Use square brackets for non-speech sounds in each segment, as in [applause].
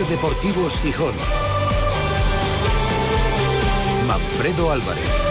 Deportivos Gijón. Manfredo Álvarez.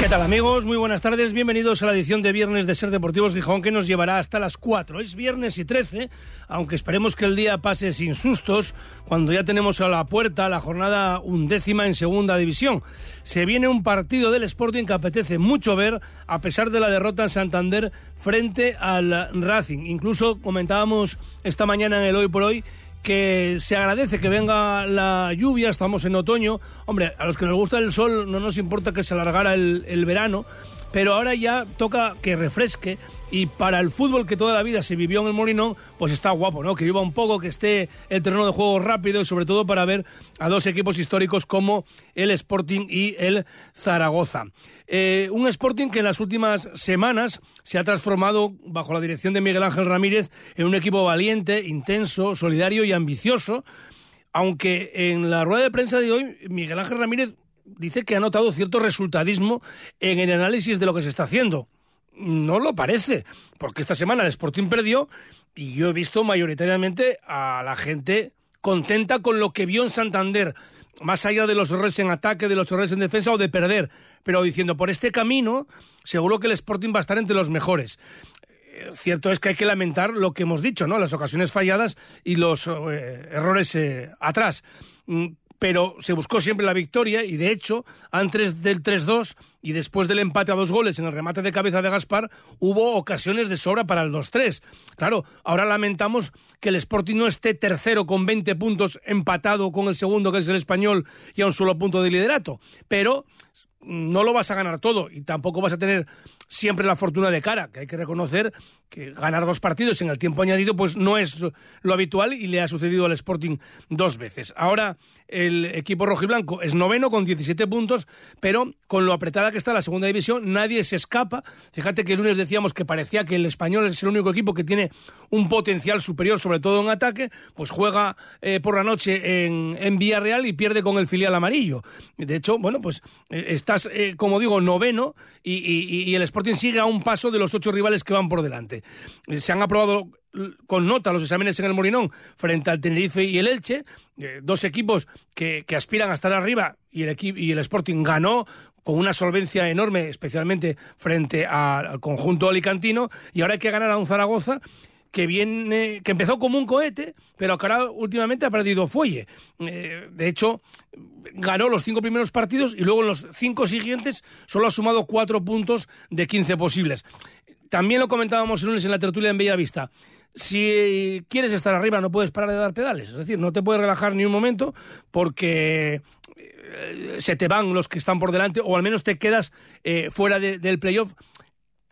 ¿Qué tal amigos? Muy buenas tardes, bienvenidos a la edición de viernes de Ser Deportivos Gijón que nos llevará hasta las 4. Es viernes y 13, aunque esperemos que el día pase sin sustos cuando ya tenemos a la puerta la jornada undécima en segunda división. Se viene un partido del Sporting que apetece mucho ver a pesar de la derrota en Santander frente al Racing. Incluso comentábamos esta mañana en el Hoy por Hoy que se agradece que venga la lluvia, estamos en otoño. Hombre, a los que nos gusta el sol no nos importa que se alargara el, el verano, pero ahora ya toca que refresque y para el fútbol que toda la vida se vivió en el Morinón, pues está guapo, ¿no? Que viva un poco, que esté el terreno de juego rápido y sobre todo para ver a dos equipos históricos como el Sporting y el Zaragoza. Eh, un Sporting que en las últimas semanas se ha transformado, bajo la dirección de Miguel Ángel Ramírez, en un equipo valiente, intenso, solidario y ambicioso, aunque en la rueda de prensa de hoy Miguel Ángel Ramírez dice que ha notado cierto resultadismo en el análisis de lo que se está haciendo. No lo parece, porque esta semana el Sporting perdió y yo he visto mayoritariamente a la gente contenta con lo que vio en Santander, más allá de los errores en ataque, de los errores en defensa o de perder, pero diciendo por este camino seguro que el Sporting va a estar entre los mejores eh, cierto es que hay que lamentar lo que hemos dicho, ¿no? Las ocasiones falladas y los eh, errores eh, atrás. Mm, pero se buscó siempre la victoria y de hecho, antes del 3-2 y después del empate a dos goles en el remate de cabeza de Gaspar, hubo ocasiones de sobra para el 2-3. Claro, ahora lamentamos que el Sporting no esté tercero con 20 puntos empatado con el segundo que es el español y a un solo punto de liderato, pero no lo vas a ganar todo y tampoco vas a tener siempre la fortuna de cara, que hay que reconocer que ganar dos partidos en el tiempo añadido pues no es lo habitual y le ha sucedido al Sporting dos veces. Ahora el equipo rojiblanco es noveno con 17 puntos, pero con lo apretada que está la segunda división nadie se escapa. Fíjate que el lunes decíamos que parecía que el español es el único equipo que tiene un potencial superior, sobre todo en ataque, pues juega eh, por la noche en, en Villarreal y pierde con el filial amarillo. De hecho, bueno, pues eh, estás, eh, como digo, noveno y, y, y el Sporting sigue a un paso de los ocho rivales que van por delante. Se han aprobado con nota los exámenes en el Morinón frente al Tenerife y el Elche, eh, dos equipos que, que, aspiran a estar arriba y el, y el Sporting ganó con una solvencia enorme, especialmente frente al conjunto alicantino, y ahora hay que ganar a un Zaragoza que viene que empezó como un cohete, pero que ahora últimamente ha perdido fuelle. Eh, de hecho, ganó los cinco primeros partidos y luego en los cinco siguientes solo ha sumado cuatro puntos de quince posibles. También lo comentábamos el lunes en la tertulia en Bellavista. Si quieres estar arriba no puedes parar de dar pedales, es decir, no te puedes relajar ni un momento porque eh, se te van los que están por delante o al menos te quedas eh, fuera de, del playoff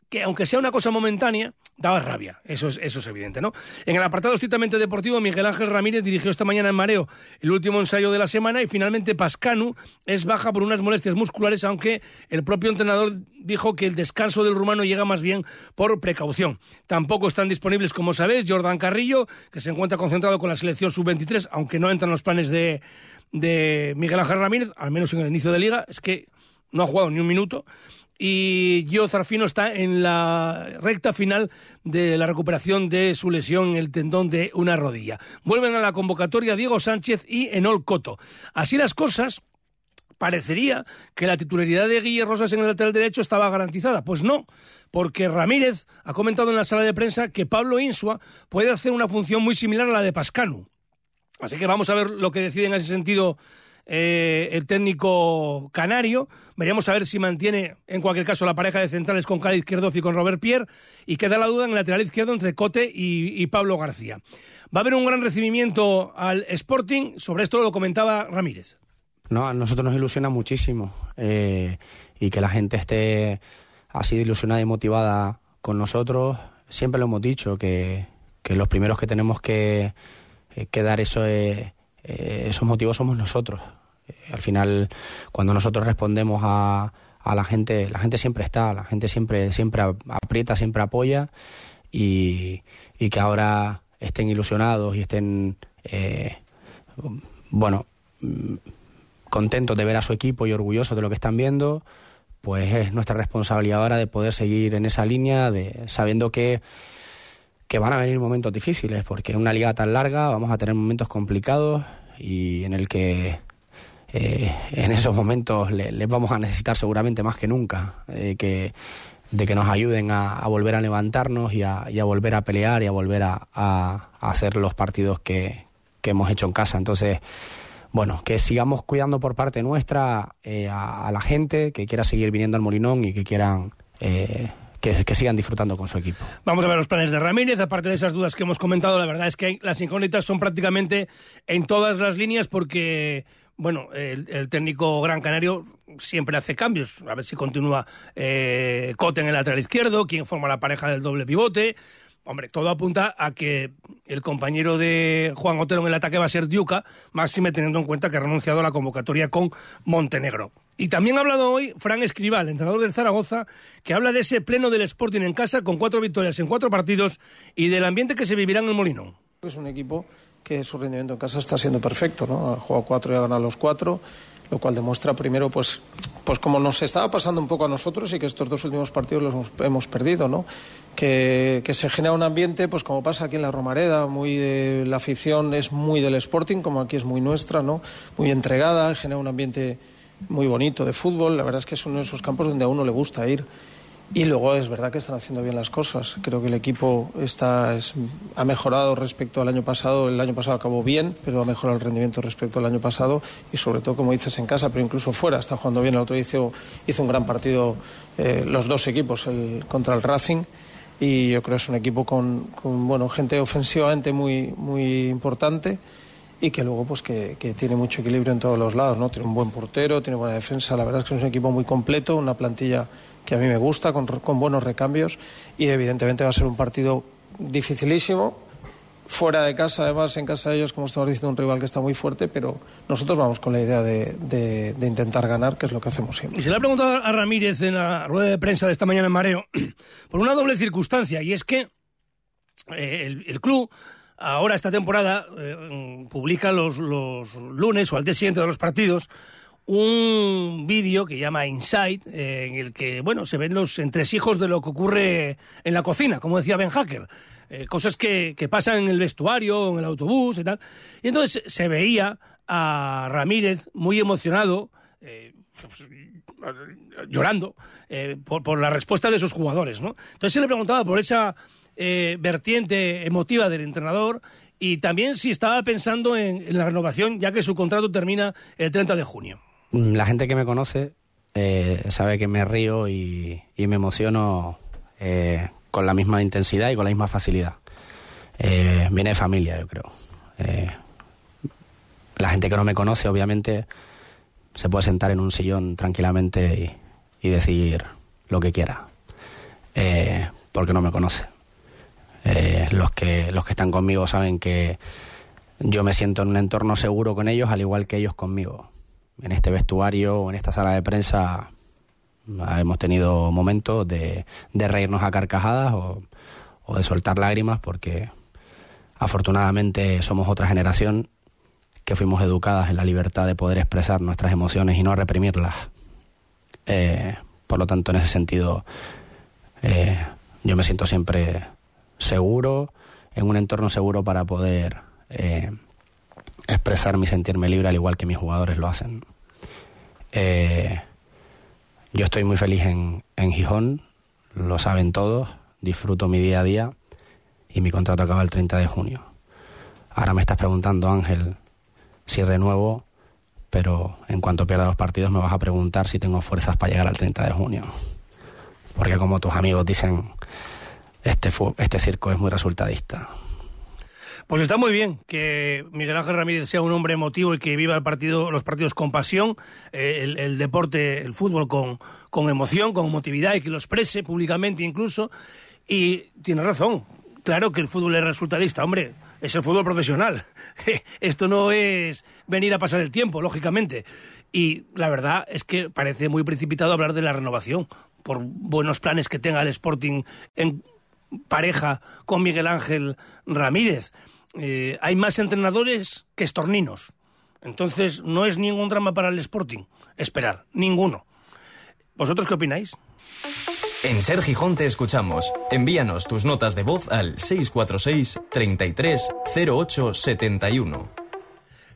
que aunque sea una cosa momentánea, daba rabia. Eso es, eso es evidente, ¿no? En el apartado estrictamente deportivo, Miguel Ángel Ramírez dirigió esta mañana en Mareo el último ensayo de la semana y finalmente Pascanu es baja por unas molestias musculares, aunque el propio entrenador dijo que el descanso del rumano llega más bien por precaución. Tampoco están disponibles, como sabéis, Jordan Carrillo, que se encuentra concentrado con la selección sub-23, aunque no entran los planes de, de Miguel Ángel Ramírez, al menos en el inicio de liga, es que no ha jugado ni un minuto y Gio Zarfino está en la recta final de la recuperación de su lesión el tendón de una rodilla. Vuelven a la convocatoria Diego Sánchez y Enol Coto. Así las cosas, parecería que la titularidad de Guille Rosas en el lateral derecho estaba garantizada. Pues no, porque Ramírez ha comentado en la sala de prensa que Pablo Insua puede hacer una función muy similar a la de Pascanu. Así que vamos a ver lo que decide en ese sentido eh, el técnico canario. Veríamos a ver si mantiene, en cualquier caso, la pareja de centrales con Cali Izquierdo y con Robert Pierre. Y queda la duda en el lateral izquierdo entre Cote y, Pablo García. Va a haber un gran recibimiento al Sporting. Sobre esto lo comentaba Ramírez. No, a nosotros nos ilusiona muchísimo. Eh, y que la gente esté así de ilusionada y motivada con nosotros. Siempre lo hemos dicho, que, que los primeros que tenemos que, que dar eso es eh, esos motivos somos nosotros. Al final, cuando nosotros respondemos a, a, la gente, la gente siempre está, la gente siempre, siempre aprieta, siempre apoya y, y que ahora estén ilusionados y estén, eh, bueno, mm, contentos de ver a su equipo y orgullosos de lo que están viendo, pues es nuestra responsabilidad ahora de poder seguir en esa línea, de sabiendo que, que van a venir momentos difíciles, porque en una liga tan larga vamos a tener momentos complicados y en el que eh, en esos momentos les vamos a necesitar seguramente más que nunca, eh, que, de que nos ayuden a, volver a levantarnos y a, volver a pelear y a volver a, hacer los partidos que, que hemos hecho en casa. Entonces, bueno, que sigamos cuidando por parte nuestra eh, a, la gente que quiera seguir viniendo al Molinón y que quieran eh, que, que, sigan disfrutando con su equipo. Vamos a ver los planes de Ramírez. Aparte de esas dudas que hemos comentado, la verdad es que las incógnitas son prácticamente en todas las líneas porque, bueno, el, técnico gran canario siempre hace cambios. A ver si continúa eh, Cote en el lateral izquierdo, quién forma la pareja del doble pivote. Hombre, todo apunta a que el compañero de Juan Otero en el ataque va a ser Diuca, máxime teniendo en cuenta que ha renunciado a la convocatoria con Montenegro. Y también ha hablado hoy Fran Escribal, entrenador del Zaragoza, que habla de ese pleno del Sporting en casa con cuatro victorias en cuatro partidos y del ambiente que se vivirá en el Molinón. Es un equipo que su rendimiento en casa está siendo perfecto, ¿no? Ha jugado cuatro y ha ganado los cuatro lo cual demuestra primero pues pues como nos estaba pasando un poco a nosotros y que estos dos últimos partidos los hemos, perdido no que, se genera un ambiente pues como pasa aquí en la Romareda muy de, la afición es muy del Sporting como aquí es muy nuestra no muy entregada genera un ambiente muy bonito de fútbol. La verdad es que es uno de esos campos donde a uno le gusta ir y luego es verdad que están haciendo bien las cosas. Creo que el equipo está, ha mejorado respecto al año pasado. El año pasado acabó bien, pero ha mejorado el rendimiento respecto al año pasado. Y sobre todo, como dices, en casa, pero incluso fuera. Está jugando bien. El otro hizo, hizo un gran partido eh, los dos equipos el, contra el Racing. Y yo creo que es un equipo con, con bueno, gente ofensivamente muy, muy importante y que luego pues que, que, tiene mucho equilibrio en todos los lados, ¿no? Tiene un buen portero, tiene buena defensa, la verdad es que es un equipo muy completo, una plantilla que a mí me gusta, con, buenos recambios y evidentemente va a ser un partido dificilísimo. Fuera de casa, además, en casa de ellos, como estamos diciendo, un rival que está muy fuerte, pero nosotros vamos con la idea de, intentar ganar, que es lo que hacemos siempre. Y se le ha preguntado a Ramírez en la rueda de prensa de esta mañana en Mareo, [clears throat] por una doble circunstancia, y es que eh, el, club ahora esta temporada eh, publica los, los, lunes o al día siguiente de los partidos un vídeo que llama Inside, eh, en el que, bueno, se ven los entresijos de lo que ocurre en la cocina, como decía Ben Hacker. Eh, cosas que, que, pasan en el vestuario, en el autobús y tal. Y entonces se veía a Ramírez muy emocionado, eh, pues, llorando, por, por, la respuesta de sus jugadores, ¿no? Entonces se le preguntaba por esa vertiente emotiva del entrenador y también si estaba pensando en, en la renovación, ya que su contrato termina el 30 de junio. La gente que me conoce eh, sabe que me río y, me emociono eh, con la misma intensidad y con la misma facilidad. Eh, viene de familia, yo creo. la gente que no me conoce, obviamente, se puede sentar en un sillón tranquilamente y, decir lo que quiera, porque no me conoce. los, que, los que están conmigo saben que yo me siento en un entorno seguro con ellos, al igual que ellos conmigo en este vestuario o en esta sala de prensa hemos tenido momentos de, reírnos a carcajadas o, de soltar lágrimas porque afortunadamente somos otra generación que fuimos educadas en la libertad de poder expresar nuestras emociones y no reprimirlas. Eh, por lo tanto, en ese sentido, eh, yo me siento siempre seguro, en un entorno seguro para poder eh, expresar mi sentirme libre al igual que mis jugadores lo hacen. Eh, yo estoy muy feliz en, en Gijón, lo saben todos, disfruto mi día a día y mi contrato acaba el 30 de junio. Ahora me estás preguntando, Ángel, si renuevo, pero en cuanto pierda los partidos me vas a preguntar si tengo fuerzas para llegar al 30 de junio. Porque como tus amigos dicen, este, este circo es muy resultadista. Pues está muy bien que Miguel Ángel Ramírez sea un hombre emotivo y que viva el partido, los partidos con pasión, eh, el, deporte, el fútbol con, con emoción, con emotividad y que lo exprese públicamente incluso. Y tiene razón, claro que el fútbol es resultadista, hombre, es el fútbol profesional. [laughs] Esto no es venir a pasar el tiempo, lógicamente. Y la verdad es que parece muy precipitado hablar de la renovación, por buenos planes que tenga el Sporting en pareja con Miguel Ángel Ramírez. Eh, hay más entrenadores que estorninos. Entonces, no es ningún drama para el Sporting esperar, ninguno. ¿Vosotros qué opináis? En Ser Gijón te escuchamos. Envíanos tus notas de voz al 646 33 08 71.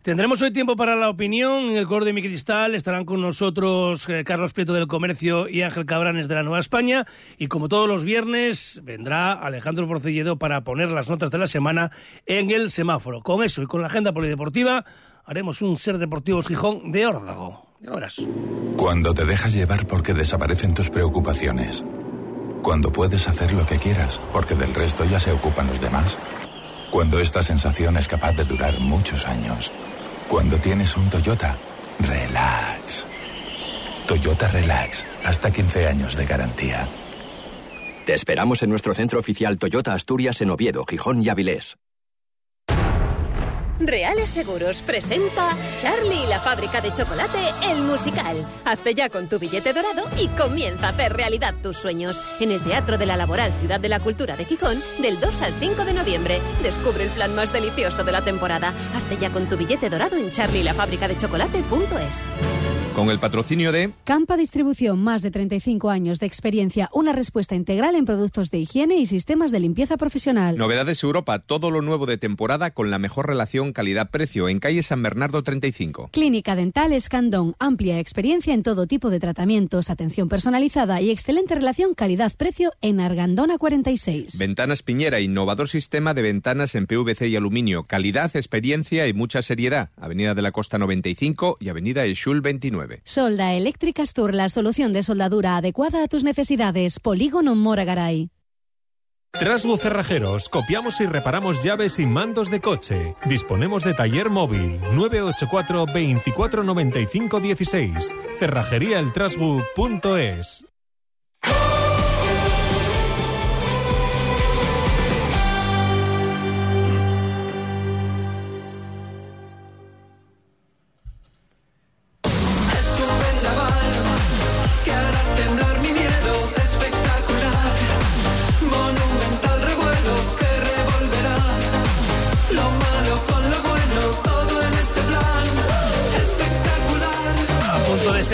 Tendremos hoy tiempo para la opinión. En el coro de mi cristal estarán con nosotros eh, Carlos Prieto del Comercio y Ángel Cabranes de la Nueva España. Y como todos los viernes, vendrá Alejandro Forcelledo para poner las notas de la semana en el semáforo. Con eso y con la agenda polideportiva, haremos un Ser Deportivos Gijón de órdago. Ya verás. Cuando te dejas llevar porque desaparecen tus preocupaciones. Cuando puedes hacer lo que quieras porque del resto ya se ocupan los demás. Cuando esta sensación es capaz de durar muchos años. Cuando tienes un Toyota, relax. Toyota Relax, hasta 15 años de garantía. Te esperamos en nuestro centro oficial Toyota Asturias en Oviedo, Gijón y Avilés. Reales Seguros presenta Charlie y la fábrica de chocolate, el musical. Hazte ya con tu billete dorado y comienza a hacer realidad tus sueños. En el Teatro de la Laboral Ciudad de la Cultura de Gijón, del 2 al 5 de noviembre. Descubre el plan más delicioso de la temporada. Hazte ya con tu billete dorado en charlielafabricadechocolate.es. Con el patrocinio de Campa Distribución, más de 35 años de experiencia, una respuesta integral en productos de higiene y sistemas de limpieza profesional. Novedades Europa, todo lo nuevo de temporada con la mejor relación calidad-precio en calle San Bernardo 35. Clínica Dental Escandón, amplia experiencia en todo tipo de tratamientos, atención personalizada y excelente relación calidad-precio en Argandona 46. Ventanas Piñera, innovador sistema de ventanas en PVC y aluminio, calidad, experiencia y mucha seriedad. Avenida de la Costa 95 y Avenida Eshul 29. Solda Eléctrica Astur, la solución de soldadura adecuada a tus necesidades. Polígono Moragaray. Trasbu Cerrajeros, copiamos y reparamos llaves y mandos de coche. Disponemos de taller móvil 984 24 95 16. Cerrajeríaeltrasbu.es.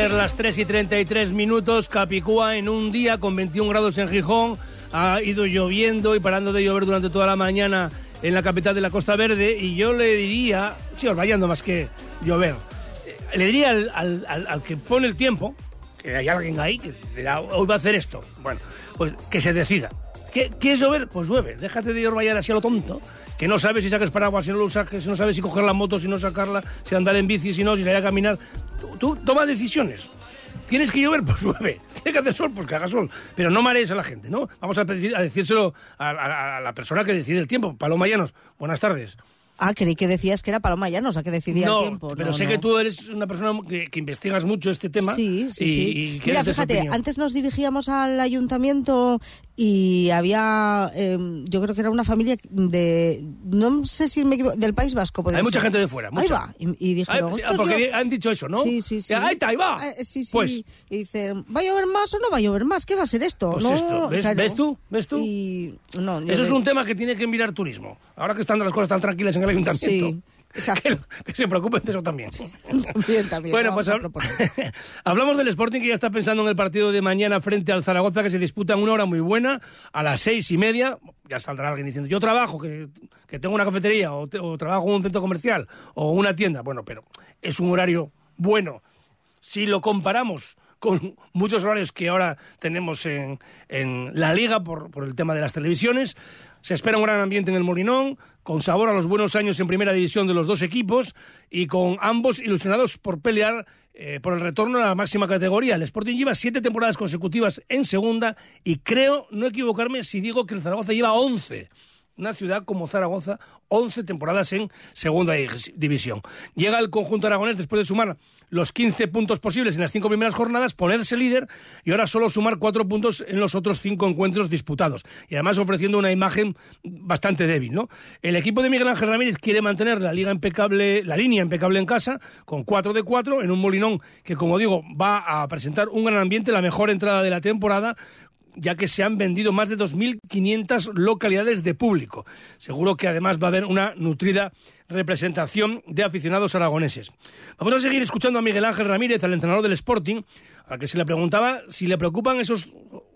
las 3 y 33 minutos, Capicúa en un día con 21 grados en Gijón. Ha ido lloviendo y parando de llover durante toda la mañana en la capital de la Costa Verde. Y yo le diría, sí, os vayando más que llover, eh, le diría al- al que pone el tiempo, que hay alguien ahí que dirá, hoy va a hacer esto. Bueno, pues que se decida. ¿Qué, ¿Quieres llover? Pues llueve. Déjate de orvallar así a lo tonto, que no sabes si sacas paraguas, si no lo saques, no sabes si coger la moto, si no sacarla, si andar en bici, si no, si salir a caminar. Tú, tú toma decisiones. Tienes que llover, [laughs] pues llueve. Tienes que hacer sol, pues que haga sol. Pero no marees a la gente, ¿no? Vamos a, pedir- a decírselo a, a- a la persona que decide el tiempo. Paloma Llanos, buenas tardes. Ah, creí que decías que era Paloma Llanos, sea, que decidía no, el tiempo. pero No, sé no. que tú eres una persona que, que investigas mucho este tema. Sí, sí, y- sí. y Mira, fíjate, antes nos dirigíamos al ayuntamiento y había, eh, yo creo que era una familia de, no sé si me equivoco, del País Vasco. Hay mucha gente de fuera, Ahí mucha. va. Y, y dijeron, Ah, sí, "Estos porque yo-". han dicho eso, ¿no? Sí, sí, sí. Ahí está, ahí va. Eh, sí, sí. Pues, y dicen, ¿va a llover más o no va a llover más? ¿Qué va a ser esto? Pues no, esto, ¿ves- ves tú? ¿Ves tú? Y, no, Eso es un tema que tiene que mirar turismo. Ahora que están las cosas tan tranquilas en el ayuntamiento. Sí. Que, que se preocupen de eso también. También, [laughs] también. Bueno, pues [laughs] hablamos del Sporting que ya está pensando en el partido de mañana frente al Zaragoza que se disputa en una hora muy buena, a las seis y media. Ya saldrá alguien diciendo, yo trabajo, que, que tengo una cafetería o, o trabajo en un centro comercial o una tienda. Bueno, pero es un horario bueno. Si lo comparamos con muchos horarios que ahora tenemos en, en la liga por, por el tema de las televisiones, se espera un gran ambiente en el Molinón, con sabor a los buenos años en primera división de los dos equipos y con ambos ilusionados por pelear eh, por el retorno a la máxima categoría. El Sporting lleva siete temporadas consecutivas en segunda y creo no equivocarme si digo que el Zaragoza lleva once. Una ciudad como Zaragoza, 11 temporadas en segunda división. Llega el conjunto aragonés después de sumar los 15 puntos posibles en las cinco primeras jornadas, ponerse líder y ahora solo sumar cuatro puntos en los otros cinco encuentros disputados. Y además ofreciendo una imagen bastante débil, ¿no? El equipo de Miguel Ángel Ramírez quiere mantener la liga impecable, la línea impecable en casa, con 4 de 4, en un molinón que, como digo, va a presentar un gran ambiente, la mejor entrada de la temporada, ya que se han vendido más de 2.500 localidades de público. Seguro que además va a haber una nutrida representación de aficionados aragoneses. Vamos a seguir escuchando a Miguel Ángel Ramírez, al entrenador del Sporting, al que se le preguntaba si le preocupan esos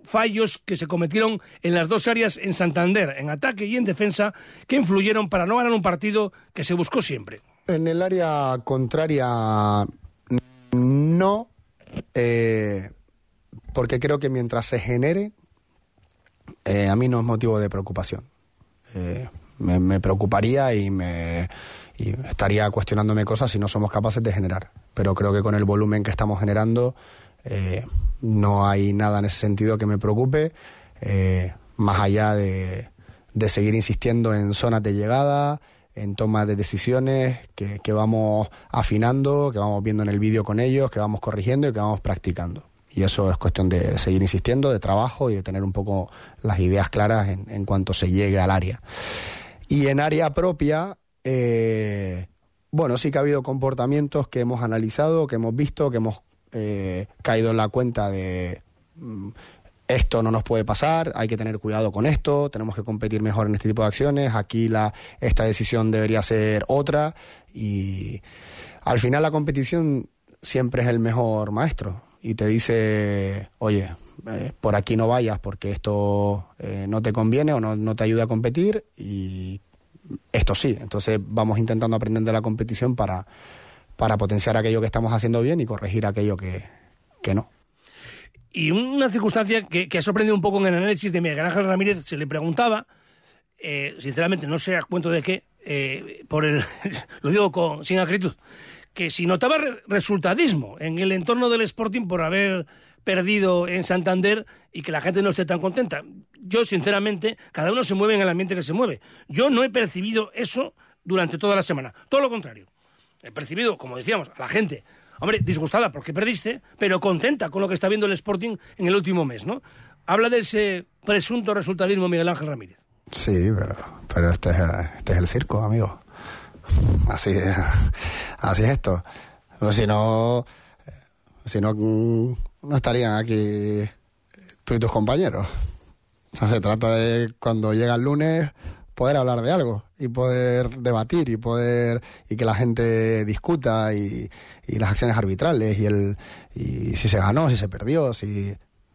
fallos que se cometieron en las dos áreas en Santander, en ataque y en defensa, que influyeron para no ganar un partido que se buscó siempre. En el área contraria, no, eh, porque creo que mientras se genere, eh, a mí no es motivo de preocupación. Eh, me, preocuparía y me y estaría cuestionándome cosas si no somos capaces de generar. Pero creo que con el volumen que estamos generando eh, no hay nada en ese sentido que me preocupe, eh, más allá de, de seguir insistiendo en zonas de llegada, en toma de decisiones que, que vamos afinando, que vamos viendo en el vídeo con ellos, que vamos corrigiendo y que vamos practicando. Y eso es cuestión de seguir insistiendo, de trabajo y de tener un poco las ideas claras en, en cuanto se llegue al área. Y en área propia, eh, bueno, sí que ha habido comportamientos que hemos analizado, que hemos visto, que hemos eh, caído en la cuenta de mm, esto no nos puede pasar, hay que tener cuidado con esto, tenemos que competir mejor en este tipo de acciones, aquí la, esta decisión debería ser otra. Y al final la competición siempre es el mejor maestro y te dice, oye, eh, por aquí no vayas porque esto eh, no te conviene o no, no te ayuda a competir y esto sí. Entonces vamos intentando aprender de la competición para, para potenciar aquello que estamos haciendo bien y corregir aquello que, que no. Y una circunstancia que, ha sorprendido un poco en el análisis de Miguel Ángel Ramírez, se le preguntaba, eh, sinceramente no sé cuento de qué, por el, [laughs] lo digo con, sin acritud, que si notaba re resultadismo en el entorno del Sporting por haber perdido en Santander y que la gente no esté tan contenta. Yo, sinceramente, cada uno se mueve en el ambiente que se mueve. Yo no he percibido eso durante toda la semana. Todo lo contrario. He percibido, como decíamos, a la gente, hombre, disgustada porque perdiste, pero contenta con lo que está viendo el Sporting en el último mes, ¿no? Habla de ese presunto resultadismo Miguel Ángel Ramírez. Sí, pero, pero este, es, este es el circo, amigo. Así, así es esto. Pues si no, si no, no estarían aquí tú y tus compañeros. Se trata de cuando llega el lunes poder hablar de algo y poder debatir y poder y que la gente discuta y, y las acciones arbitrales y el y si se ganó, si se perdió, si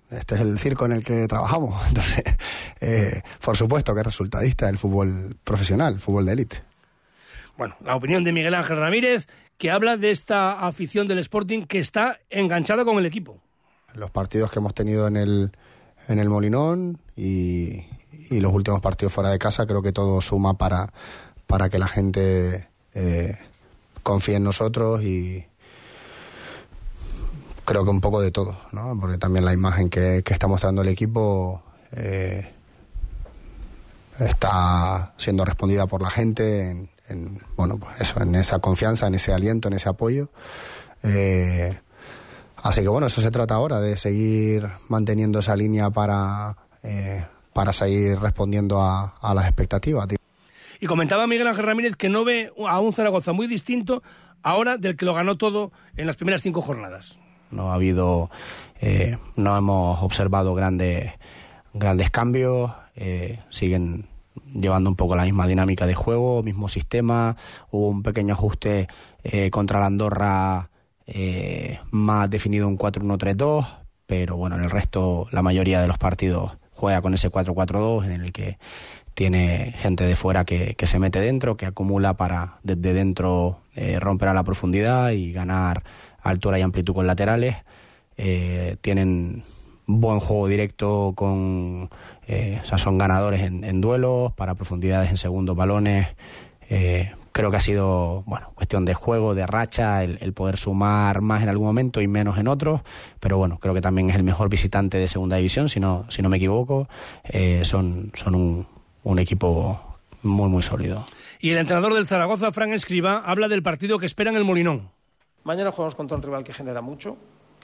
este es el circo en el que trabajamos. [laughs] Entonces, eh, por supuesto que es resultadista el fútbol profesional, el fútbol de élite. Bueno, la opinión de Miguel Ángel Ramírez, que habla de esta afición del Sporting que está enganchada con el equipo. Los partidos que hemos tenido en el, en el Molinón y, los últimos partidos fuera de casa, creo que todo suma para, para que la gente eh, confíe en nosotros y creo que un poco de todo, ¿no? porque también la imagen que, que está mostrando el equipo eh, está siendo respondida por la gente en, en, bueno, pues eso, en esa confianza, en ese aliento, en ese apoyo. Eh, así que bueno, eso se trata ahora, de seguir manteniendo esa línea para, eh, para seguir respondiendo a, a las expectativas. Tío. Y comentaba Miguel Ángel Ramírez que no ve a un Zaragoza muy distinto ahora del que lo ganó todo en las primeras cinco jornadas. No ha habido, eh, no hemos observado grandes, grandes cambios, eh, siguen llevando un poco la misma dinámica de juego, mismo sistema. Hubo un pequeño ajuste eh, contra la Andorra eh, más definido un 4-1-3-2, pero bueno, en el resto la mayoría de los partidos juega con ese 4-4-2 en el que tiene gente de fuera que, que, se mete dentro, que acumula para desde dentro eh, romper a la profundidad y ganar altura y amplitud con laterales. Eh, tienen buen juego directo con o sea, son ganadores en, duelos para profundidades en segundos balones creo que ha sido bueno cuestión de juego de racha el, el, poder sumar más en algún momento y menos en otros pero bueno creo que también es el mejor visitante de segunda división si no si no me equivoco. Eh, son son un, un equipo muy muy sólido. Y el entrenador del Zaragoza Fran Escriba habla del partido que espera en el Molinón. Mañana jugamos contra un rival que genera mucho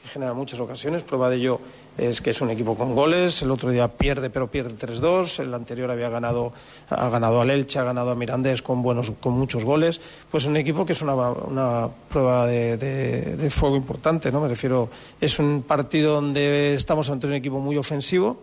que genera muchas ocasiones. Prueba de ello es que es un equipo con goles. El otro día pierde, pero pierde 3-2. El anterior había ganado, ha ganado al Elche, ha ganado a Mirandés con, buenos, con muchos goles. Pues un equipo que es una, una prueba de, de, de, fuego importante, ¿no? Me refiero, es un partido donde estamos ante un equipo muy ofensivo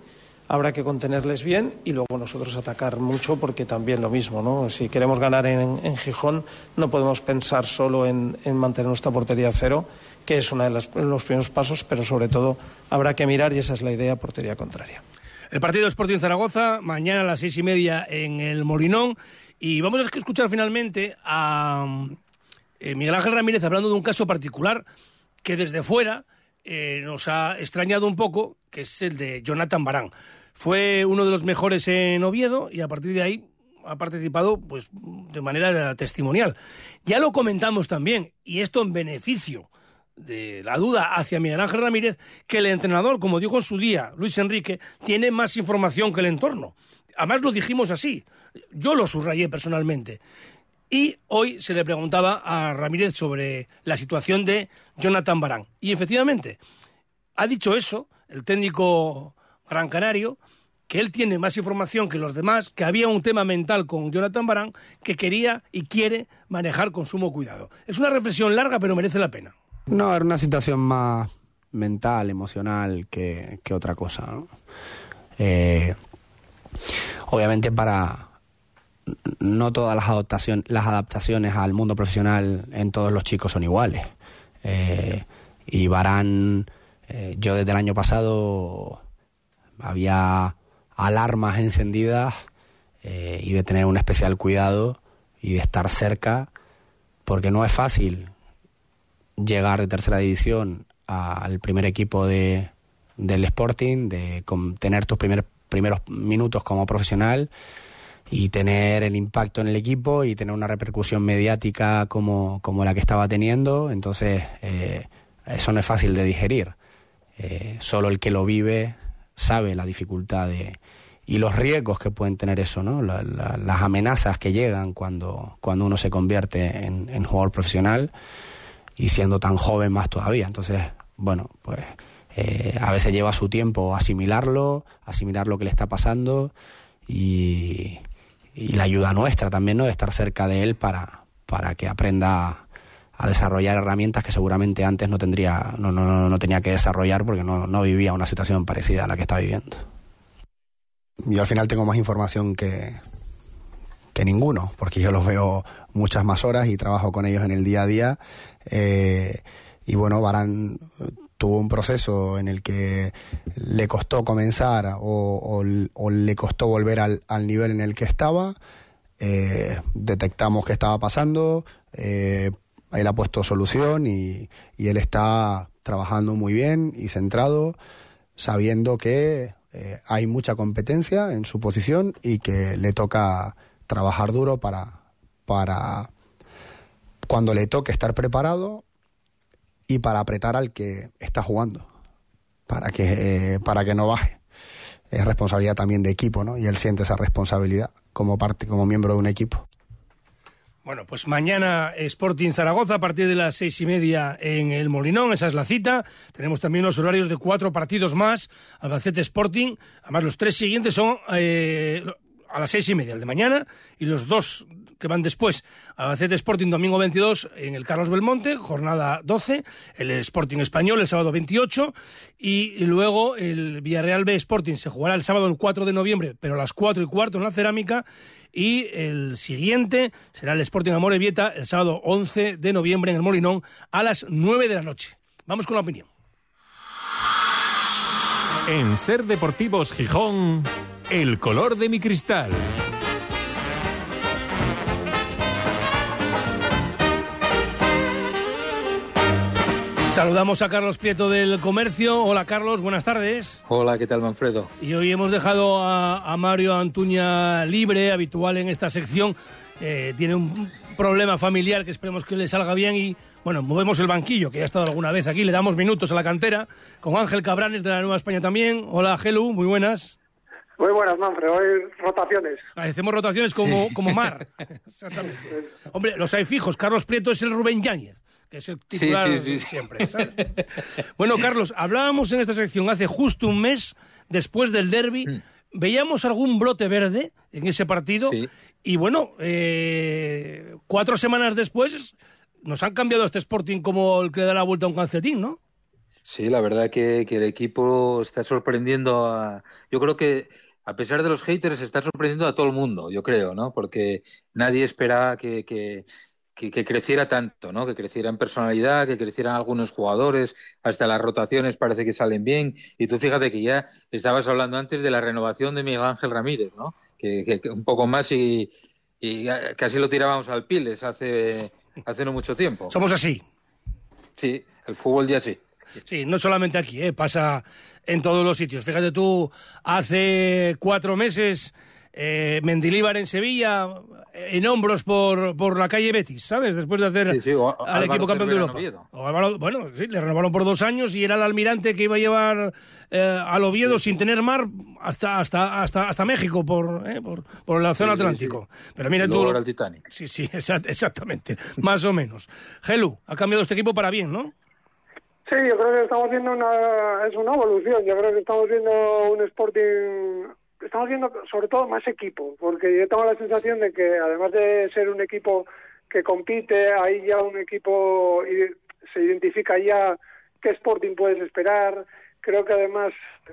habrá que contenerles bien y luego nosotros atacar mucho porque también lo mismo, ¿no? Si queremos ganar en, en Gijón no podemos pensar solo en, en mantener nuestra portería cero, que es uno de las- los primeros pasos, pero sobre todo habrá que mirar y esa es la idea, portería contraria. El partido Sporting Zaragoza, mañana a las seis y media en el Molinón. Y vamos a escuchar finalmente a eh, Miguel Ángel Ramírez hablando de un caso particular que desde fuera eh, nos ha extrañado un poco, que es el de Jonathan Barán. Fue uno de los mejores en Oviedo y a partir de ahí ha participado pues de manera testimonial. Ya lo comentamos también, y esto en beneficio de la duda hacia Miguel Ángel Ramírez, que el entrenador, como dijo en su día Luis Enrique, tiene más información que el entorno. Además lo dijimos así, yo lo subrayé personalmente. Y hoy se le preguntaba a Ramírez sobre la situación de Jonathan Barán. Y efectivamente, ha dicho eso, el técnico gran canario, que él tiene más información que los demás, que había un tema mental con Jonathan Barán que quería y quiere manejar con sumo cuidado. Es una reflexión larga, pero merece la pena. No, era una situación más mental, emocional que, que otra cosa. Eh, obviamente para no todas las adaptaciones, las adaptaciones al mundo profesional en todos los chicos son iguales. Eh, y Barán, eh, yo desde el año pasado había alarmas encendidas eh, y de tener un especial cuidado y de estar cerca, porque no es fácil llegar de tercera división al primer equipo de, del Sporting, de tener tus primer- primeros minutos como profesional y tener el impacto en el equipo y tener una repercusión mediática como, como la que estaba teniendo. Entonces, eh, eso no es fácil de digerir. Eh, solo el que lo vive sabe la dificultad de, y los riesgos que pueden tener eso, ¿no? La- la- las amenazas que llegan cuando, cuando uno se convierte en, en jugador profesional y siendo tan joven más todavía. Entonces, bueno, pues eh, a veces lleva su tiempo asimilarlo, asimilar lo que le está pasando y, la ayuda nuestra también, ¿no? De estar cerca de él para, para que aprenda a desarrollar herramientas que seguramente antes no tendría, no, no, no, no tenía que desarrollar porque no, no vivía una situación parecida a la que está viviendo. Yo al final tengo más información que, que ninguno, porque yo los veo muchas más horas y trabajo con ellos en el día a día. Eh, y bueno, Barán tuvo un proceso en el que le costó comenzar o, le costó volver al, al nivel en el que estaba. Eh, detectamos qué estaba pasando, eh, él ha puesto solución y, y él está trabajando muy bien y centrado, sabiendo que eh, hay mucha competencia en su posición y que le toca trabajar duro para, para cuando le toque estar preparado y para apretar al que está jugando, para que, eh, para que no baje. Es responsabilidad también de equipo, ¿no? Y él siente esa responsabilidad como parte, como miembro de un equipo. Bueno, pues mañana Sporting Zaragoza a partir de las seis y media en el Molinón, esa es la cita. Tenemos también los horarios de cuatro partidos más, Albacete Sporting. Además, los tres siguientes son eh, a las seis y media, el de mañana, y los dos que van después. Albacete Sporting domingo 22 en el Carlos Belmonte, jornada 12, el Sporting Español el sábado 28 y luego el Villarreal B Sporting se jugará el sábado el 4 de noviembre, pero a las 4 y cuarto en la Cerámica y el siguiente será el Sporting Amore Vieta el sábado 11 de noviembre en el Molinón a las 9 de la noche. Vamos con la opinión. En Ser Deportivos Gijón, el color de mi cristal. Saludamos a Carlos Prieto del Comercio. Hola Carlos, buenas tardes. Hola, ¿qué tal, Manfredo? Y hoy hemos dejado a, a Mario Antuña libre, habitual en esta sección. Eh, tiene un problema familiar que esperemos que le salga bien y, bueno, movemos el banquillo, que ya ha estado alguna vez aquí, le damos minutos a la cantera, con Ángel Cabranes de la Nueva España también. Hola, Gelu, muy buenas. Muy buenas, Manfred. Hoy rotaciones. Hacemos rotaciones como, como mar. [laughs] Exactamente. Hombre, los hay fijos. Carlos Prieto es el Rubén Yáñez, que es el titular Sí, sí, sí. siempre. ¿sabes? Bueno, Carlos, hablábamos en esta sección hace justo un mes después del derby. Veíamos algún brote verde en ese partido. Y bueno, eh, cuatro semanas después nos han cambiado este Sporting como el que le da la vuelta a un calcetín, ¿no? Sí, la verdad que, que el equipo está sorprendiendo a... Yo creo que a pesar de los haters está sorprendiendo a todo el mundo, yo creo, ¿no? Porque nadie esperaba que, que, que, que creciera tanto, ¿no? Que creciera en personalidad, que crecieran algunos jugadores, hasta las rotaciones parece que salen bien. Y tú fíjate que ya estabas hablando antes de la renovación de Miguel Ángel Ramírez, ¿no? Que, que- que un poco más y, y casi lo tirábamos al piles hace, hace no mucho tiempo. Somos así. Sí, el fútbol ya sí. Sí, no solamente aquí, ¿eh? pasa en todos los sitios. Fíjate tú, hace cuatro meses, eh, Mendilíbar en Sevilla, eh, en hombros por, por la calle Betis, ¿sabes? Después de hacer Sí, sí, o- al Álvaro equipo campeón de Cervera Europa. Oviedo. O Álvaro- bueno, sí, le renovaron por dos años y era el almirante que iba a llevar eh, al Oviedo sin tener mar hasta hasta hasta, hasta México por, eh, por, por Sí, sí, Atlántico. sí. Pero mira tú... lo- el Titanic. Sí, sí, [laughs] exa- exactamente. Más o menos. Gelu, ha cambiado este equipo para bien, ¿no? Sí, yo creo que estamos viendo una, es una evolución. Yo creo que estamos viendo un Sporting, estamos viendo sobre todo más equipo, porque yo tengo la sensación de que además de ser un equipo que compite, hay ya un equipo se identifica ya qué Sporting puedes esperar. Creo que además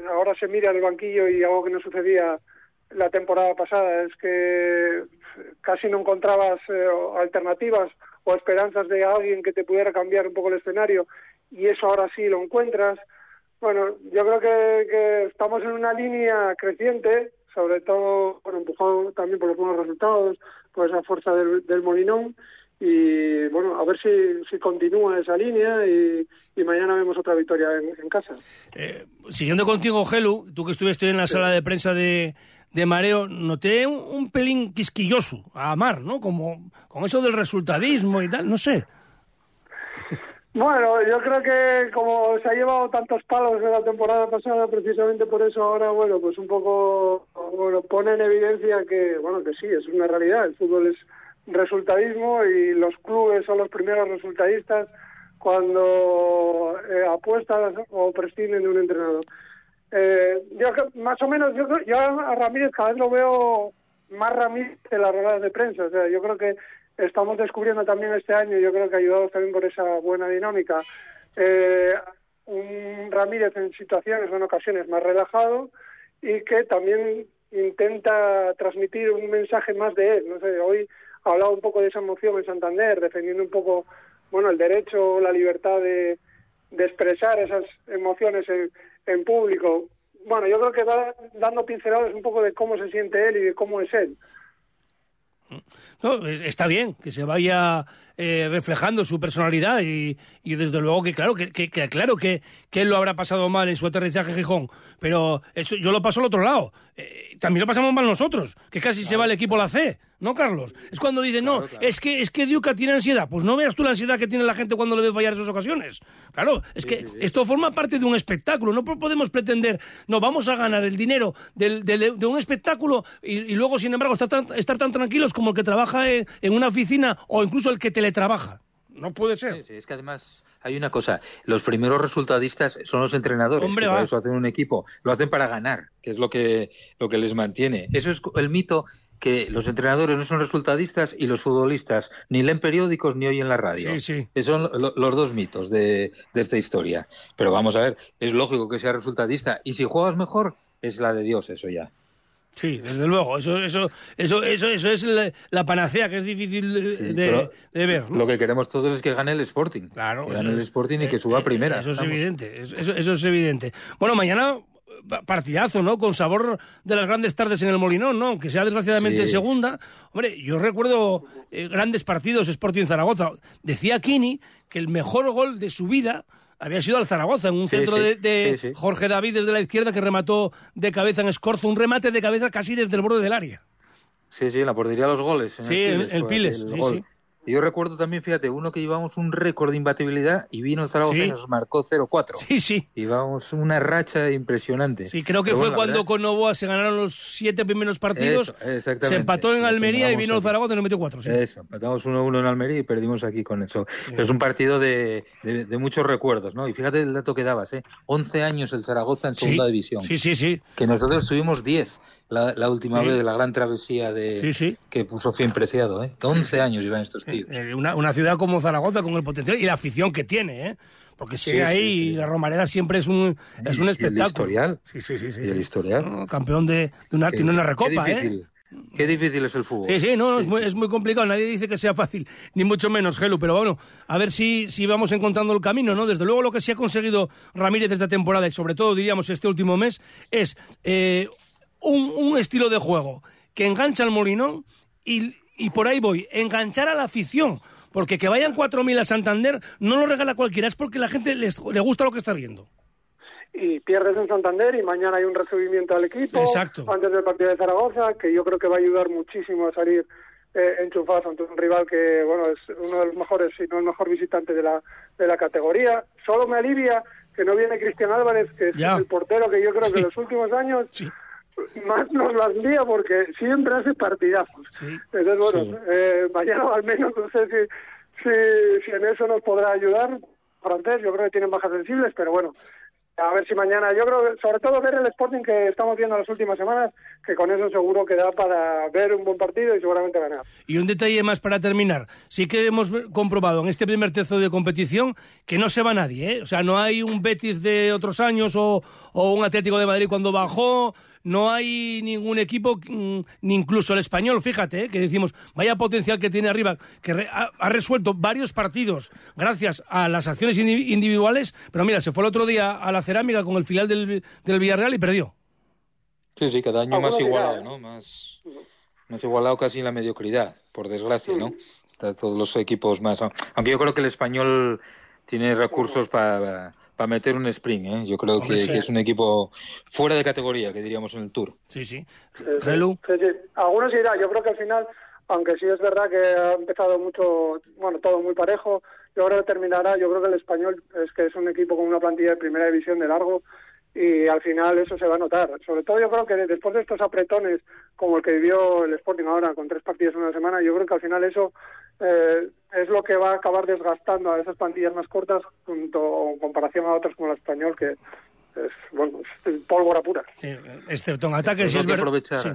ahora se mira el banquillo y algo que no sucedía la temporada pasada es que casi no encontrabas eh, alternativas o esperanzas de alguien que te pudiera cambiar un poco el escenario y eso ahora sí lo encuentras. Bueno, yo creo que, que estamos en una línea creciente, sobre todo bueno, empujado también por los buenos resultados, por esa fuerza del, del Molinón y bueno, a ver si, si continúa esa línea y, y mañana vemos otra victoria en, en casa. Eh, siguiendo contigo, Gelu, tú que estuviste en la sala de prensa de, de Mareo, noté un, un pelín quisquilloso a Amar, ¿no? Como con eso del resultadismo y tal, no sé. [laughs] Bueno, yo creo que como se ha llevado tantos palos de la temporada pasada, precisamente por eso ahora, bueno, pues un poco, bueno, pone en evidencia que, bueno, que sí, es una realidad. El fútbol es resultadismo y los clubes son los primeros resultadistas cuando eh, apuestan o prescinden de un entrenador. Eh, yo más o menos, yo, yo a Ramírez cada vez lo veo más Ramírez de las ruedas de prensa. O sea, yo creo que estamos descubriendo también este año, yo creo que ayudados también por esa buena dinámica, eh, un Ramírez en situaciones o en ocasiones más relajado y que también intenta transmitir un mensaje más de él. No sé, hoy ha hablado un poco de esa emoción en Santander, defendiendo un poco, bueno, el derecho, la libertad de, expresar esas emociones en, en público. Bueno, yo creo que va dando pinceladas un poco de cómo se siente él y de cómo es él. No, es- está bien que se vaya eh, reflejando su personalidad y, y desde luego que claro que, que- que claro que, que él lo habrá pasado mal en su aterrizaje en Gijón, pero eso yo lo paso al otro lado. Eh, también lo pasamos mal nosotros, que casi se va el equipo a la C, ¿no, Carlos? Es cuando dicen, no, es que es que Diuca tiene ansiedad. Pues no veas tú la ansiedad que tiene la gente cuando le ve fallar esas ocasiones. Claro, es que esto forma parte de un espectáculo. No podemos pretender, no, vamos a ganar el dinero del- del- de un espectáculo y, y luego, sin embargo, estar tan, estar tan tranquilos como el que trabaja en, en una oficina o incluso el que teletrabaja. No puede ser. Sí, sí, es que además hay una cosa, los primeros resultadistas son los entrenadores, Hombre, que por eso hacen un equipo, lo hacen para ganar, que es lo que, lo que les mantiene. Eso es el mito que los entrenadores no son resultadistas y los futbolistas ni leen periódicos ni oyen la radio. Sí, sí. Esos son lo- los dos mitos de, de esta historia. Pero vamos a ver, es lógico que sea resultadista y si juegas mejor, es la de Dios eso ya. Sí, desde luego. Eso, eso, eso, eso, eso es la, la panacea que es difícil de, Sí, de- pero de ver. ¿no? Lo que queremos todos es que gane el Sporting. Claro, que gane el Sporting y eh, que suba a eh, primera. Eso es evidente, eso, eso- es evidente. Bueno, mañana eh, partidazo, ¿no? Con sabor de las grandes tardes en el Molinón, ¿no? Aunque sea desgraciadamente Sí. en segunda. Hombre, yo recuerdo eh, grandes partidos Sporting Zaragoza. Decía Kini que el mejor gol de su vida había sido al Zaragoza, en un Sí, centro sí, de, de sí, sí. Jorge David desde la izquierda que remató de cabeza en Escorzo, un remate de cabeza casi desde el borde del área. Sí, sí, la portería de los goles. en Sí, el Piles, aquel sí, gol. sí. Y yo recuerdo también, fíjate, uno que llevamos un récord de imbatibilidad y vino el Zaragoza Sí. y nos marcó 0-4. Sí, sí. Llevábamos una racha impresionante. Sí, creo que Pero fue bueno, cuando verdad- con Novoa se ganaron los siete primeros partidos. Eso, exactamente. se empató en Almería y vino el. Zaragoza y nos metió cuatro. sí. Eso, empatamos 1-1 en Almería y perdimos aquí con eso. Pero es un partido de, de- de muchos recuerdos, ¿no? Y fíjate el dato que dabas, ¿eh? 11 años el Zaragoza en Sí, segunda división. Sí, sí, sí. Que nosotros tuvimos 10 la, la última Sí. vez de la gran travesía de Sí, sí. que puso fin preciado, ¿eh? 11 años llevan estos tíos. Eh, una, una ciudad como Zaragoza con el potencial y la afición que tiene, ¿eh? porque sigue ahí y la Romareda siempre es un, es un Y el espectáculo. historial. Sí, sí, sí. sí, Y el historial. Campeón de, de una, Qué- tiene una qué recopa, ¿eh? difícil. Qué difícil es el fútbol. Sí, sí, no, no, es, muy, es muy complicado. Nadie dice que sea fácil, ni mucho menos, Gelu. Pero bueno, a ver si, si vamos encontrando el camino, ¿no? Desde luego, lo que sí ha conseguido Ramírez esta temporada y sobre todo, diríamos, este último mes, es eh, un, un estilo de juego que engancha al Molinón y, y por ahí voy, enganchar a la afición. Porque que vayan 4.000 a Santander no lo regala cualquiera, es porque la gente les, le gusta lo que está viendo. y pierdes en Santander y mañana hay un recibimiento al equipo Exacto. antes del partido de Zaragoza que yo creo que va a ayudar muchísimo a salir eh, enchufados ante un rival que bueno es uno de los mejores si no el mejor visitante de la de la categoría solo me alivia que no viene Cristian Álvarez que es Ya. el portero que yo creo que en los últimos años más nos las lía porque siempre hace partidazos entonces bueno eh, mañana al menos no sé si, si si en eso nos podrá ayudar francés yo creo que tienen bajas sensibles pero bueno a ver si mañana, yo creo, que sobre todo ver el Sporting que estamos viendo las últimas semanas, que con eso seguro que da para ver un buen partido y seguramente ganar. Y un detalle más para terminar. Sí que hemos comprobado en este primer tercio de competición que no se va nadie. ¿eh? O sea, no hay un Betis de otros años o, o un Atlético de Madrid cuando bajó. No hay ningún equipo, mm, ni incluso el español, fíjate, ¿eh? que decimos, vaya potencial que tiene arriba, que re- ha, ha resuelto varios partidos gracias a las acciones indi- individuales, pero mira, se fue el otro día a la cerámica con el filial del, del Villarreal y perdió. Sí, sí, cada año Alguno más dirá, igualado, ¿eh? ¿no? Más, más igualado casi en la mediocridad, por desgracia, ¿no? Todos los equipos más. Aunque yo creo que el español tiene recursos para meter un sprint, ¿eh? Yo creo que, es un equipo fuera de categoría, que diríamos en el Tour. Sí, sí. Sí, sí. Sí, sí. Algunos irá, yo creo que al final, aunque sí es verdad que ha empezado mucho, bueno, todo muy parejo, yo creo que terminará, yo creo que el español es que es un equipo con una plantilla de primera división de largo y al final eso se va a notar. Sobre todo yo creo que después de estos apretones como el que vivió el Sporting ahora con tres partidos en una semana, yo creo que al final eso eh, es lo que va a acabar desgastando a esas plantillas más cortas junto en comparación a otras como la español que es bueno es pólvora pura. Sí, excepto en ataques, Pues sí hay es verdad. aprovechar. Sí.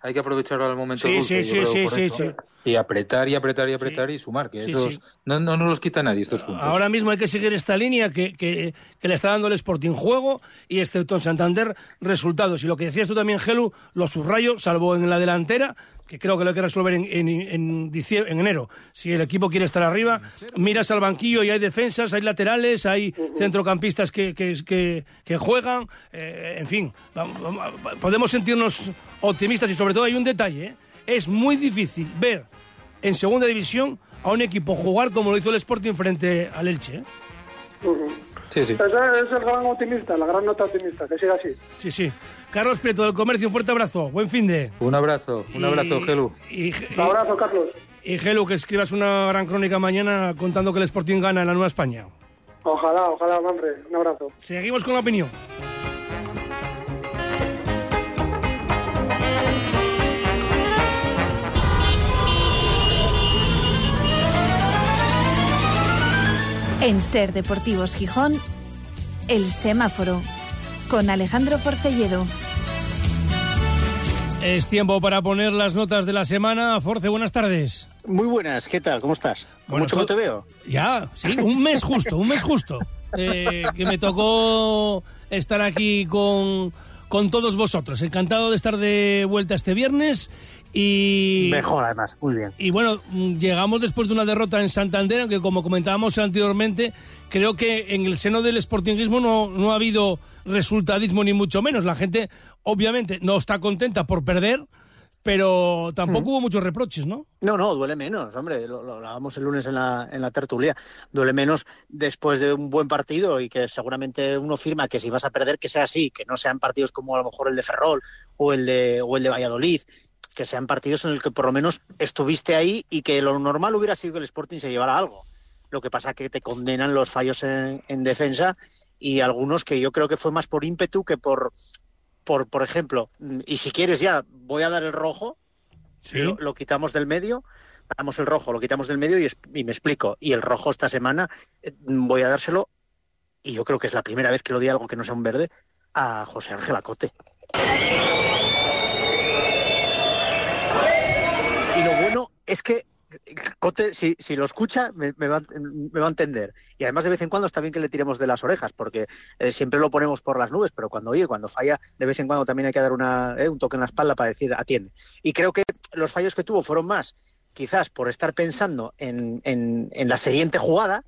Hay que aprovechar al momento Sí, dulce, sí, yo sí, creo, sí, por sí, eso. sí. Y apretar y apretar y apretar y sumar, que Sí, esos sí. No, no, no los quita nadie estos puntos. Ahora mismo hay que seguir esta línea que, que- que le está dando el Sporting juego y excepto en Santander resultados. Y lo que decías tú también, Gelu, lo subrayo, salvo en la delantera, que creo que lo hay que resolver en, en, en, dicie- en enero. Si el equipo quiere estar arriba, miras al banquillo y hay defensas, hay laterales, hay centrocampistas que, que, que, que juegan. eh, en fin, vamos- vamos- podemos sentirnos optimistas y sobre todo hay un detalle. ¿eh? Es muy difícil ver en segunda división a un equipo jugar como lo hizo el Sporting frente al Elche. ¿eh? Sí, sí. Ese es el gran optimista, la gran nota optimista, que siga así. Sí, sí. Carlos Prieto del Comercio, un fuerte abrazo. Buen fin de. Un abrazo, un Y- abrazo, Gelu. Y, Un abrazo, Carlos. Y Gelu, que escribas una gran crónica mañana contando que el Sporting gana en la Nueva España. Ojalá, ojalá, hombre. Un abrazo. Seguimos con la opinión. En Ser Deportivos Gijón, El Semáforo, con Alejandro Forcelledo. Es tiempo para poner las notas de la semana. Force, buenas tardes. Muy buenas, ¿qué tal? ¿Cómo estás? Bueno, Mucho que te veo. Ya, sí, un mes justo, un mes justo. Eh, que me tocó estar aquí con, con todos vosotros. Encantado de estar de vuelta este viernes y... Mejor, además, muy bien. Y bueno, llegamos después de una derrota en Santander, aunque como comentábamos anteriormente, creo que en el seno del sportingismo no, no ha habido resultadismo ni mucho menos. La gente, obviamente, no está contenta por perder, pero tampoco hubo muchos reproches, ¿no? No, no, duele menos, hombre, lo, lo hablábamos el lunes en la, en la tertulia. Duele menos después de un buen partido y que seguramente uno firma que si vas a perder, que sea así, que no sean partidos como a lo mejor el de Ferrol o el de, o el de Valladolid, que sean partidos en el que por lo menos estuviste ahí y que lo normal hubiera sido que el Sporting se llevara algo. Lo que pasa que te condenan los fallos en, en defensa y algunos que yo creo que fue más por ímpetu que por, por, por ejemplo, y si quieres ya, voy a dar el rojo, lo, lo quitamos del medio, damos el rojo, lo quitamos del medio y, es- y me explico. Y el rojo esta semana eh, voy a dárselo, y yo creo que es la primera vez que lo di algo que no sea un verde, a José Ángel Acote. Y lo bueno es que Cote, si, lo escucha, me, me va, me va a entender. Y además, de vez en cuando está bien que le tiremos de las orejas, porque eh, siempre lo ponemos por las nubes, pero cuando oye, cuando falla, de vez en cuando también hay que dar una, eh, un toque en la espalda para decir atiende. Y creo que los fallos que tuvo fueron más, quizás por estar pensando en, en, en la siguiente jugada,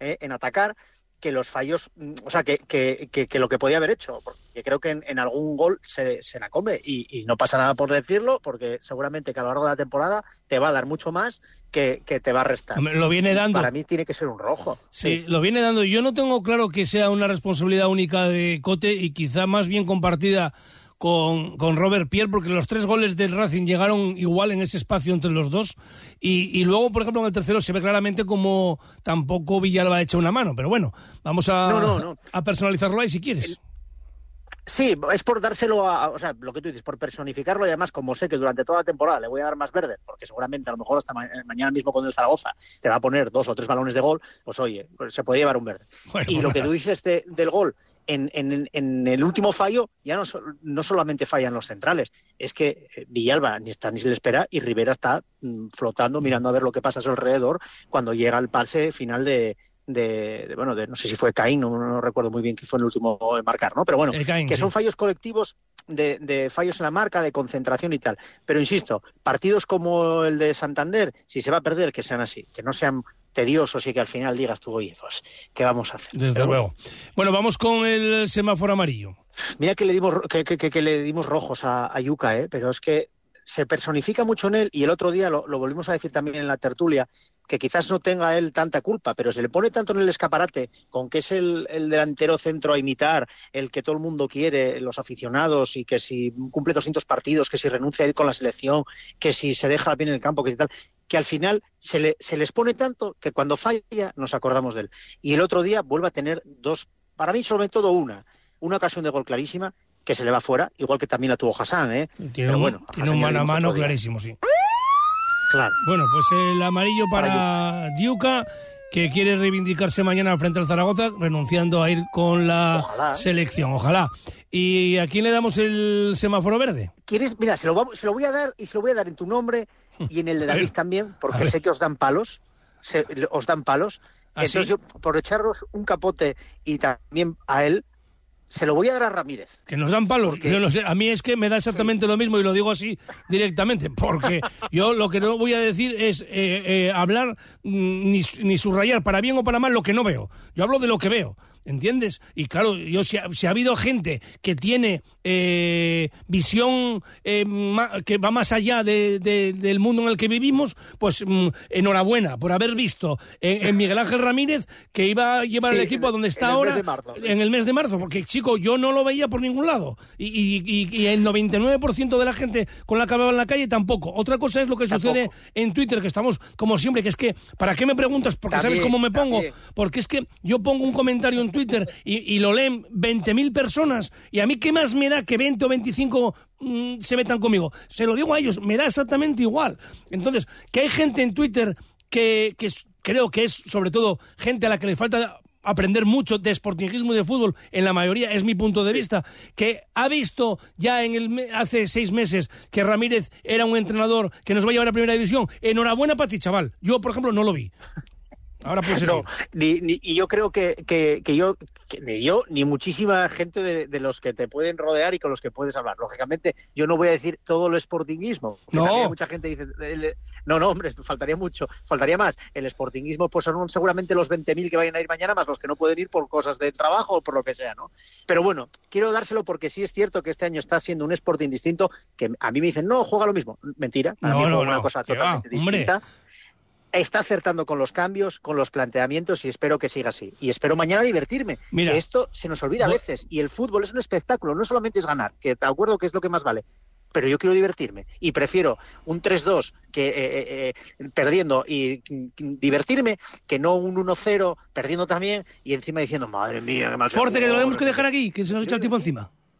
eh, en atacar, que los fallos, mm, o sea, que, que, que, que lo que podía haber hecho, porque creo que en, en algún gol se, se la come y, y no pasa nada por decirlo, porque seguramente que a lo largo de la temporada te va a dar mucho más que, que te va a restar. Lo viene dando. Para mí tiene que ser un rojo. Sí, lo viene dando. Yo no tengo claro que sea una responsabilidad única de Cote y quizá más bien compartida con, con Robert Pierre, porque los tres goles del Racing llegaron igual en ese espacio entre los dos. Y, y luego, por ejemplo, en el tercero se ve claramente como tampoco Villalba ha hecho una mano. Pero bueno, vamos a, No, no, no. a personalizarlo ahí si quieres. Sí, es por dárselo a, o sea, lo que tú dices, por personificarlo y además como sé que durante toda la temporada le voy a dar más verde, porque seguramente a lo mejor hasta ma- mañana mismo con el Zaragoza te va a poner dos o tres balones de gol, pues oye, pues se puede llevar un verde. Bueno, y lo que tú dices de- del gol, en, en- en el último fallo ya no, no solamente fallan los centrales, es que eh, Villalba ni está ni se le espera y Rivera está mm, flotando mirando a ver lo que pasa a su alrededor cuando llega el pase final de, de, de, bueno, de, no sé si fue Caín, no, no recuerdo muy bien quién fue el último en marcar, ¿no? Pero bueno, Caín, que sí. son fallos colectivos de, de fallos en la marca, de concentración y tal. Pero insisto, partidos como el de Santander, si se va a perder, que sean así, que no sean tediosos y que al final digas tú, oye, pues, ¿qué vamos a hacer? Desde Pero luego. Bueno, vamos con el semáforo amarillo. Mira que le dimos, que, que- que- que le dimos rojos a, a Yuka, ¿eh? pero es que se personifica mucho en él y el otro día lo, volvimos a decir también en la tertulia, que quizás no tenga él tanta culpa, pero se le pone tanto en el escaparate con que es el, el delantero centro a imitar, el que todo el mundo quiere, los aficionados, y que si cumple 200 partidos, que si renuncia a ir con la selección, que si se deja bien en el campo, que si tal, que al final se, le, se les pone tanto que cuando falla nos acordamos de él. Y el otro día vuelve a tener dos, para mí sobre todo una, una ocasión de gol clarísima que se le va fuera, igual que también la tuvo Hassan, ¿eh? Tiene Pero un, bueno, tiene Hassan un mano a mano clarísimo, sí. Claro. Bueno, pues el amarillo para Diuca, que quiere reivindicarse mañana frente al Zaragoza, renunciando a ir con la Ojalá. selección. Ojalá. ¿Y a quién le damos el semáforo verde? ¿Quieres? Mira, se lo, vamos- se lo voy a dar y se lo voy a dar en tu nombre y en el de. David también, porque sé que os dan palos, se- os dan palos. ¿Ah, Entonces sí? yo, por echaros un capote y también a él, se lo voy a dar a Ramírez. Que nos dan palos. Yo no sé, a mí es que me da exactamente lo mismo y lo digo así directamente, porque [laughs] yo lo que no voy a decir es eh, eh, hablar mm, ni, ni subrayar para bien o para mal lo que no veo. Yo hablo de lo que veo. ¿Entiendes? Y claro, yo si ha, si ha habido gente que tiene eh, visión eh, ma- que va más allá de- de- del mundo en el que vivimos, pues mm, enhorabuena por haber visto en, en Miguel Ángel Ramírez que iba a llevar Sí, el equipo a donde está en ahora en el mes de marzo, porque chico, yo no lo veía por ningún lado. Y, y- y- y el 99% de la gente con la que hablaba en la calle tampoco. Otra cosa es lo que sucede en Twitter, que estamos como siempre, que es que, ¿para qué me preguntas? Porque sabes cómo me pongo. también. Porque es que yo pongo un comentario en Twitter y, lo leen 20.000 personas. Y a mí, ¿qué más me da que 20 o 25 mm, se metan conmigo? Se lo digo a ellos, me da exactamente igual. Entonces, que hay gente en Twitter que, creo que es sobre todo gente a la que le falta aprender mucho de sportingismo y de fútbol, en la mayoría es mi punto de vista, que ha visto ya en el hace seis meses que Ramírez era un entrenador que nos va a llevar a primera división. Enhorabuena para ti, chaval. Yo, por ejemplo, no lo vi. Ahora pues No, ni, ni- y yo creo que, que, que yo, que ni yo, ni muchísima gente de, de los que te pueden rodear y con los que puedes hablar. Lógicamente, yo no voy a decir todo el sportingismo. No. Mucha gente dice, el- no, no, hombre, faltaría mucho, faltaría más. El sportingismo, pues son seguramente los 20.000 que vayan a ir mañana, más los que no pueden ir por cosas de trabajo o por lo que sea, ¿no? Pero bueno, quiero dárselo porque sí es cierto que este año está siendo un sporting distinto, que a mí me dicen, no, juega lo mismo. Mentira, para No, mí no, juega una cosa totalmente hombre. Está acertando con los cambios, con los planteamientos y espero que siga así. Y espero mañana divertirme. Mira. que esto se nos olvida a veces. Y el fútbol es un espectáculo, no solamente es ganar, que te acuerdo que es lo que más vale. Pero yo quiero divertirme y prefiero un 3-2 que eh, eh, eh, perdiendo y divertirme que no un 1-0 perdiendo también y encima diciendo, madre mía, qué mal Force, que lo jugó". tenemos que dejar aquí, que se nos echa el tiempo encima.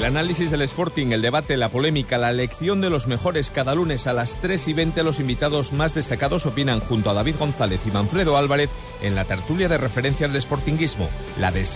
ópticas. análisis del Sporting, el debate, la polémica, la elección de los mejores cada lunes a las 3 y 20 los invitados más destacados opinan junto a David González y Manfredo Álvarez en la tertulia de referencia del Sportinguismo, la de ser